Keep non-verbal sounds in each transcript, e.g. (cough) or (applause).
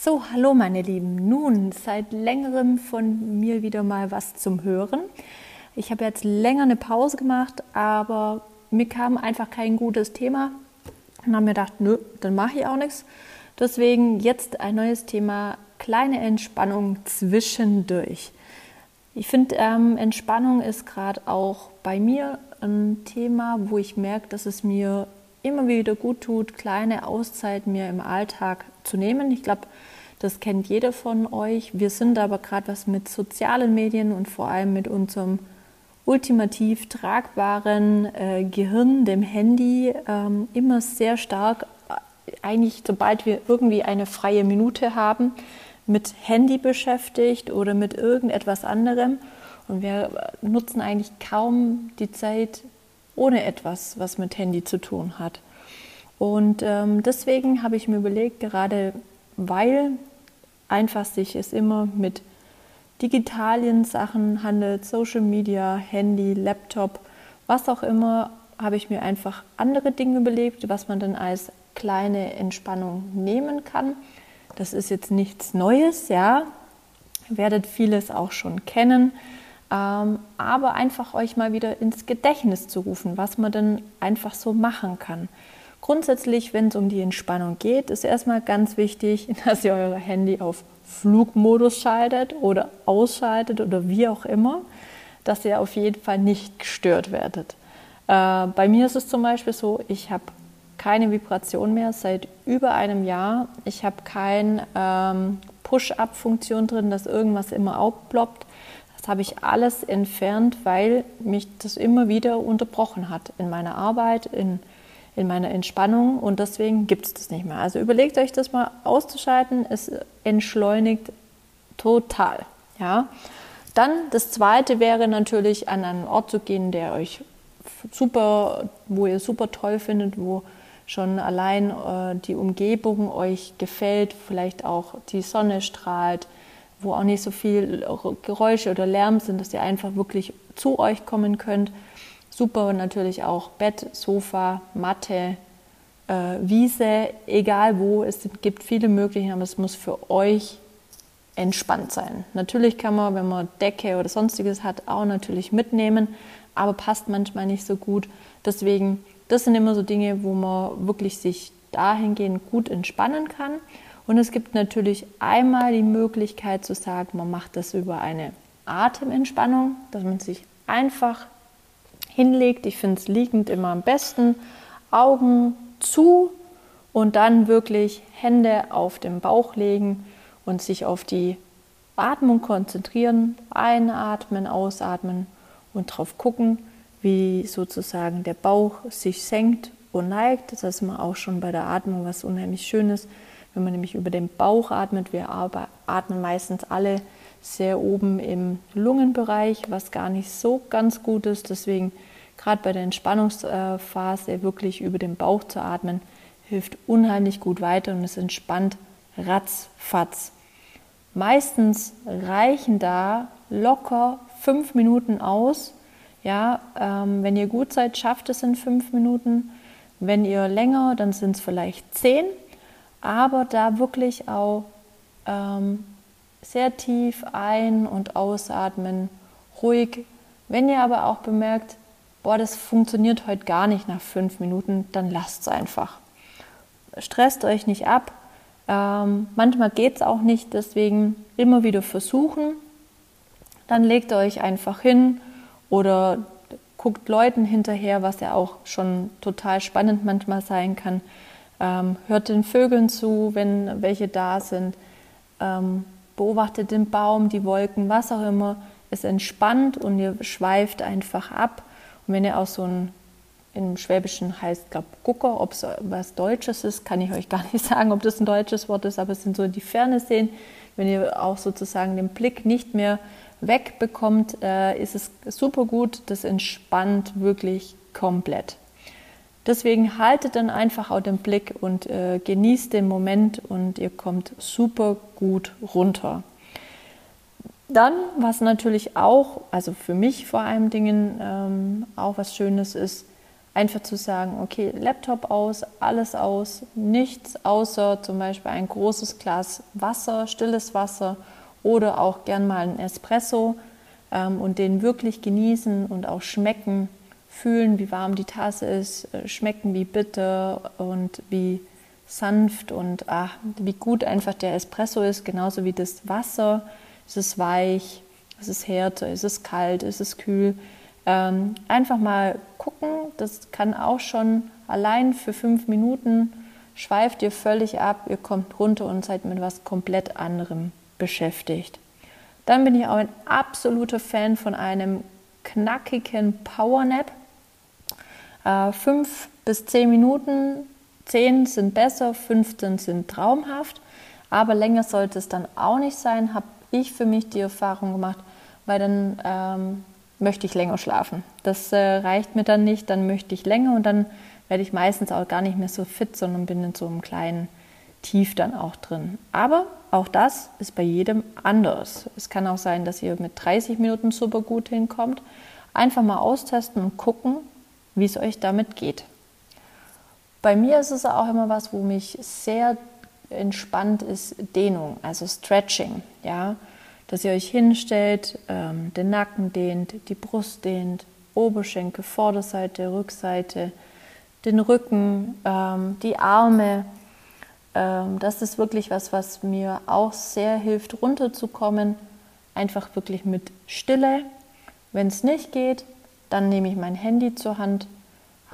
So, hallo meine Lieben. Nun, seit längerem von mir wieder mal was zum Hören. Ich habe jetzt länger eine Pause gemacht, aber mir kam einfach kein gutes Thema und habe mir gedacht, nö, dann mache ich auch nichts. Deswegen jetzt ein neues Thema, kleine Entspannung zwischendurch. Ich finde, ähm, Entspannung ist gerade auch bei mir ein Thema, wo ich merke, dass es mir immer wieder gut tut, kleine Auszeiten mir im Alltag zu nehmen. Ich glaube, das kennt jeder von euch. Wir sind aber gerade was mit sozialen Medien und vor allem mit unserem ultimativ tragbaren äh, Gehirn, dem Handy, ähm, immer sehr stark, äh, eigentlich sobald wir irgendwie eine freie Minute haben, mit Handy beschäftigt oder mit irgendetwas anderem. Und wir nutzen eigentlich kaum die Zeit ohne etwas, was mit Handy zu tun hat. Und ähm, deswegen habe ich mir überlegt, gerade weil einfach sich es immer mit digitalen Sachen handelt, Social Media, Handy, Laptop, was auch immer, habe ich mir einfach andere Dinge überlegt, was man dann als kleine Entspannung nehmen kann. Das ist jetzt nichts Neues, ja, werdet vieles auch schon kennen, aber einfach euch mal wieder ins Gedächtnis zu rufen, was man dann einfach so machen kann. Grundsätzlich, wenn es um die Entspannung geht, ist erstmal ganz wichtig, (laughs) dass ihr euer Handy auf Flugmodus schaltet oder ausschaltet oder wie auch immer, dass ihr auf jeden Fall nicht gestört werdet. Äh, bei mir ist es zum Beispiel so, ich habe keine Vibration mehr seit über einem Jahr. Ich habe keine ähm, Push-up-Funktion drin, dass irgendwas immer aufploppt. Habe ich alles entfernt, weil mich das immer wieder unterbrochen hat in meiner Arbeit, in in meiner Entspannung und deswegen gibt es das nicht mehr. Also überlegt euch das mal auszuschalten, es entschleunigt total. Ja? Dann das zweite wäre natürlich an einen Ort zu gehen, der euch super, wo ihr super toll findet, wo schon allein äh, die Umgebung euch gefällt, vielleicht auch die Sonne strahlt, wo auch nicht so viel Geräusche oder Lärm sind, dass ihr einfach wirklich zu euch kommen könnt Super natürlich auch Bett, Sofa, Matte, äh, Wiese, egal wo. Es gibt viele Möglichkeiten, aber es muss für euch entspannt sein. Natürlich kann man, wenn man Decke oder sonstiges hat, auch natürlich mitnehmen, aber passt manchmal nicht so gut. Deswegen, das sind immer so Dinge, wo man wirklich sich dahingehend gut entspannen kann. Und es gibt natürlich einmal die Möglichkeit zu sagen, man macht das über eine Atementspannung, dass man sich einfach hinlegt. Ich finde es liegend immer am besten. Augen zu und dann wirklich Hände auf den Bauch legen und sich auf die Atmung konzentrieren. Einatmen, ausatmen und drauf gucken, wie sozusagen der Bauch sich senkt und neigt. Das ist immer auch schon bei der Atmung was unheimlich Schönes, wenn man nämlich über den Bauch atmet. Wir atmen meistens alle sehr oben im Lungenbereich, was gar nicht so ganz gut ist. Deswegen gerade bei der Entspannungsphase wirklich über den Bauch zu atmen, hilft unheimlich gut weiter und es entspannt ratzfatz. Meistens reichen da locker fünf Minuten aus. Ja, ähm, wenn ihr gut seid, schafft es in fünf Minuten. Wenn ihr länger, dann sind es vielleicht zehn. Aber da wirklich auch ähm, sehr tief ein- und ausatmen, ruhig. Wenn ihr aber auch bemerkt, boah, das funktioniert heute gar nicht nach fünf Minuten, dann lasst es einfach. Stresst euch nicht ab. Ähm, manchmal geht es auch nicht, deswegen immer wieder versuchen. Dann legt euch einfach hin oder guckt Leuten hinterher, was ja auch schon total spannend manchmal sein kann. Ähm, hört den Vögeln zu, wenn welche da sind. Ähm, beobachtet den Baum, die Wolken, was auch immer. Es entspannt und ihr schweift einfach ab und wenn ihr auch so ein, im Schwäbischen heißt, glaube Gucker, ob es was Deutsches ist, kann ich euch gar nicht (laughs) sagen, ob das ein deutsches Wort ist, aber es sind so in die Ferne sehen. Wenn ihr auch sozusagen den Blick nicht mehr wegbekommt, äh, ist es super gut. Das entspannt wirklich komplett. Deswegen haltet dann einfach auch den Blick und äh, genießt den Moment und ihr kommt super gut runter. Dann, was natürlich auch, also für mich vor allem Dingen ähm, auch was Schönes ist, Einfach zu sagen, okay, Laptop aus, alles aus, nichts außer zum Beispiel ein großes Glas Wasser, stilles Wasser oder auch gern mal ein Espresso ähm, und den wirklich genießen und auch schmecken, fühlen, wie warm die Tasse ist, äh, schmecken, wie bitter und wie sanft und ach, wie gut einfach der Espresso ist, genauso wie das Wasser. Ist es weich, ist es härter, ist es kalt, ist es kühl. Ähm, einfach mal gucken, das kann auch schon allein für fünf Minuten schweift ihr völlig ab, ihr kommt runter und seid mit was komplett anderem beschäftigt. Dann bin ich auch ein absoluter Fan von einem knackigen Powernap. Äh, fünf bis zehn Minuten, zehn sind besser, 15 sind traumhaft, aber länger sollte es dann auch nicht sein, habe ich für mich die Erfahrung gemacht, weil dann ähm, möchte ich länger schlafen. Das äh, reicht mir dann nicht, dann möchte ich länger und dann werde ich meistens auch gar nicht mehr so fit, sondern bin in so einem kleinen Tief dann auch drin. Aber auch das ist bei jedem anders. Es kann auch sein, dass ihr mit 30 Minuten super gut hinkommt. Einfach mal austesten und gucken, wie es euch damit geht. Bei mir ist es auch immer was, wo mich sehr entspannt ist, Dehnung, also Stretching. Ja? Dass ihr euch hinstellt, ähm, den Nacken dehnt, die Brust dehnt, Oberschenkel, Vorderseite, Rückseite, den Rücken, ähm, die Arme. Ähm, das ist wirklich was, was mir auch sehr hilft, runterzukommen. Einfach wirklich mit Stille. Wenn es nicht geht, dann nehme ich mein Handy zur Hand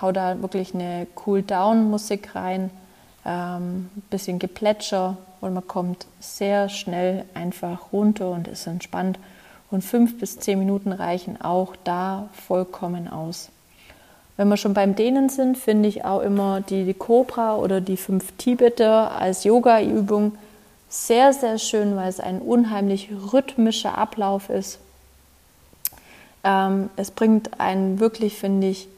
hau da wirklich eine Cool-Down-Musik rein, ähm, bisschen Geplätscher und man kommt sehr schnell einfach runter und ist entspannt. Und fünf bis zehn Minuten reichen auch da vollkommen aus. Wenn wir schon beim Dehnen sind, finde ich auch immer die Cobra oder die fünf Tibeter als Yoga-Übung sehr, sehr schön, weil es ein unheimlich rhythmischer Ablauf ist. Ähm, es bringt einen wirklich, finde ich,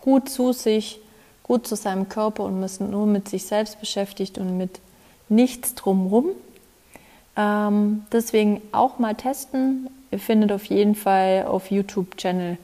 gut zu sich, gut zu seinem Körper und müssen nur mit sich selbst beschäftigt und mit nichts drumherum. Ähm, deswegen auch mal testen. Ihr findet auf jeden Fall auf YouTube-Channel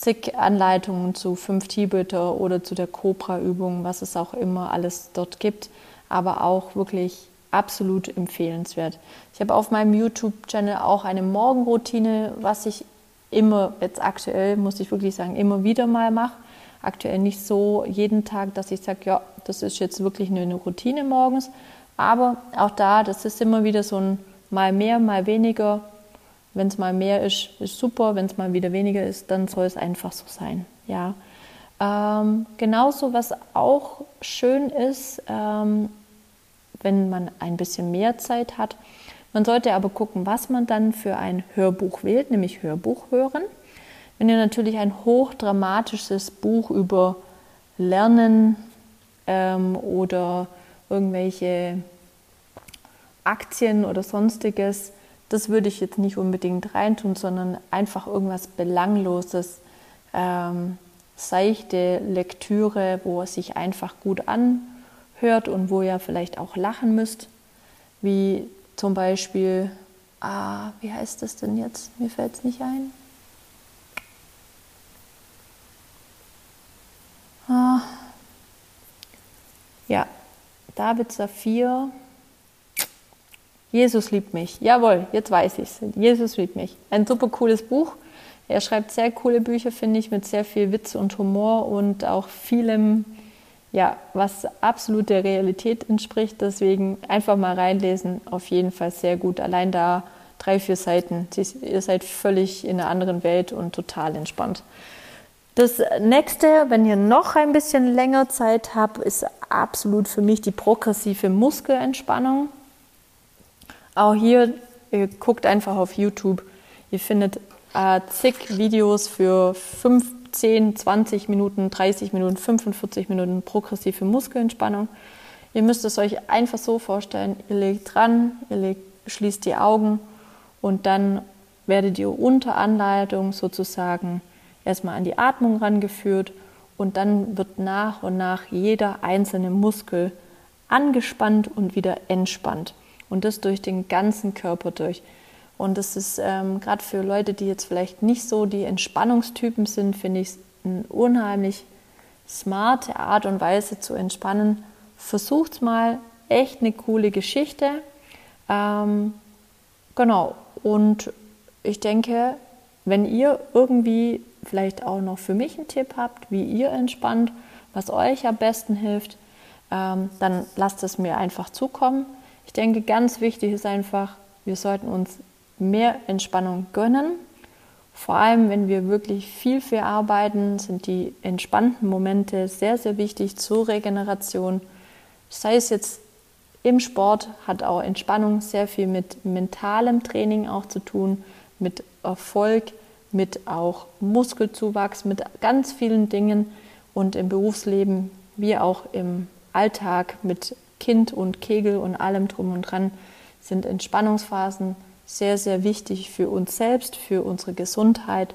zig Anleitungen zu 5 T-Böter oder zu der Cobra-Übung, was es auch immer alles dort gibt, aber auch wirklich absolut empfehlenswert. Ich habe auf meinem YouTube-Channel auch eine Morgenroutine, was ich immer, jetzt aktuell muss ich wirklich sagen, immer wieder mal mache. Aktuell nicht so jeden Tag, dass ich sage, ja, das ist jetzt wirklich eine Routine morgens. Aber auch da, das ist immer wieder so ein mal mehr, mal weniger. Wenn es mal mehr ist, ist super. Wenn es mal wieder weniger ist, dann soll es einfach so sein. Ja. Ähm, genauso, was auch schön ist, ähm, wenn man ein bisschen mehr Zeit hat, man sollte aber gucken, was man dann für ein Hörbuch wählt, nämlich Hörbuch hören. Wenn ihr natürlich ein hochdramatisches Buch über Lernen ähm, oder irgendwelche Aktien oder sonstiges, das würde ich jetzt nicht unbedingt reintun, sondern einfach irgendwas Belangloses, ähm, seichte Lektüre, wo es sich einfach gut anhört und wo ihr vielleicht auch lachen müsst, wie zum Beispiel, ah, wie heißt das denn jetzt? Mir fällt es nicht ein. Ah, ja, David Saphir. Jesus liebt mich. Jawohl, jetzt weiß ich es. Jesus liebt mich. Ein super cooles Buch. Er schreibt sehr coole Bücher, finde ich, mit sehr viel Witz und Humor und auch vielem ja, was absolut der Realität entspricht. Deswegen einfach mal reinlesen, auf jeden Fall sehr gut. Allein da drei, vier Seiten. Ihr seid völlig in einer anderen Welt und total entspannt. Das nächste, wenn ihr noch ein bisschen länger Zeit habt, ist absolut für mich die progressive Muskelentspannung. Auch hier, ihr guckt einfach auf YouTube. Ihr findet äh, zig Videos für fünf 10, 20 Minuten, 30 Minuten, 45 Minuten progressive Muskelentspannung. Ihr müsst es euch einfach so vorstellen, ihr legt dran, ihr legt, schließt die Augen und dann werdet ihr unter Anleitung sozusagen erstmal an die Atmung rangeführt und dann wird nach und nach jeder einzelne Muskel angespannt und wieder entspannt. Und das durch den ganzen Körper durch. Und das ist ähm, gerade für Leute, die jetzt vielleicht nicht so die Entspannungstypen sind, finde ich es ein unheimlich smarte Art und Weise zu entspannen, versucht mal echt eine coole Geschichte. Ähm, genau. Und ich denke, wenn ihr irgendwie vielleicht auch noch für mich einen Tipp habt, wie ihr entspannt, was euch am besten hilft, ähm, dann lasst es mir einfach zukommen. Ich denke, ganz wichtig ist einfach, wir sollten uns mehr Entspannung gönnen. Vor allem, wenn wir wirklich viel für arbeiten, sind die entspannten Momente sehr, sehr wichtig zur Regeneration. Sei es jetzt im Sport, hat auch Entspannung sehr viel mit mentalem Training auch zu tun, mit Erfolg, mit auch Muskelzuwachs, mit ganz vielen Dingen und im Berufsleben wie auch im Alltag mit Kind und Kegel und allem drum und dran sind Entspannungsphasen sehr, sehr wichtig für uns selbst, für unsere Gesundheit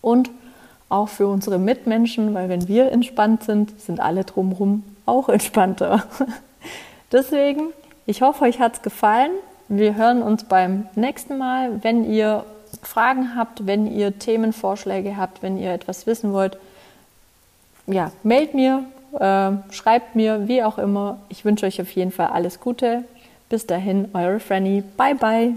und auch für unsere Mitmenschen, weil wenn wir entspannt sind, sind alle drumherum auch entspannter. (laughs) Deswegen, ich hoffe, euch hat es gefallen. Wir hören uns beim nächsten Mal. Wenn ihr Fragen habt, wenn ihr Themenvorschläge habt, wenn ihr etwas wissen wollt, ja, mailt mir, äh, schreibt mir, wie auch immer. Ich wünsche euch auf jeden Fall alles Gute. Bis dahin, eure Franny. Bye, bye.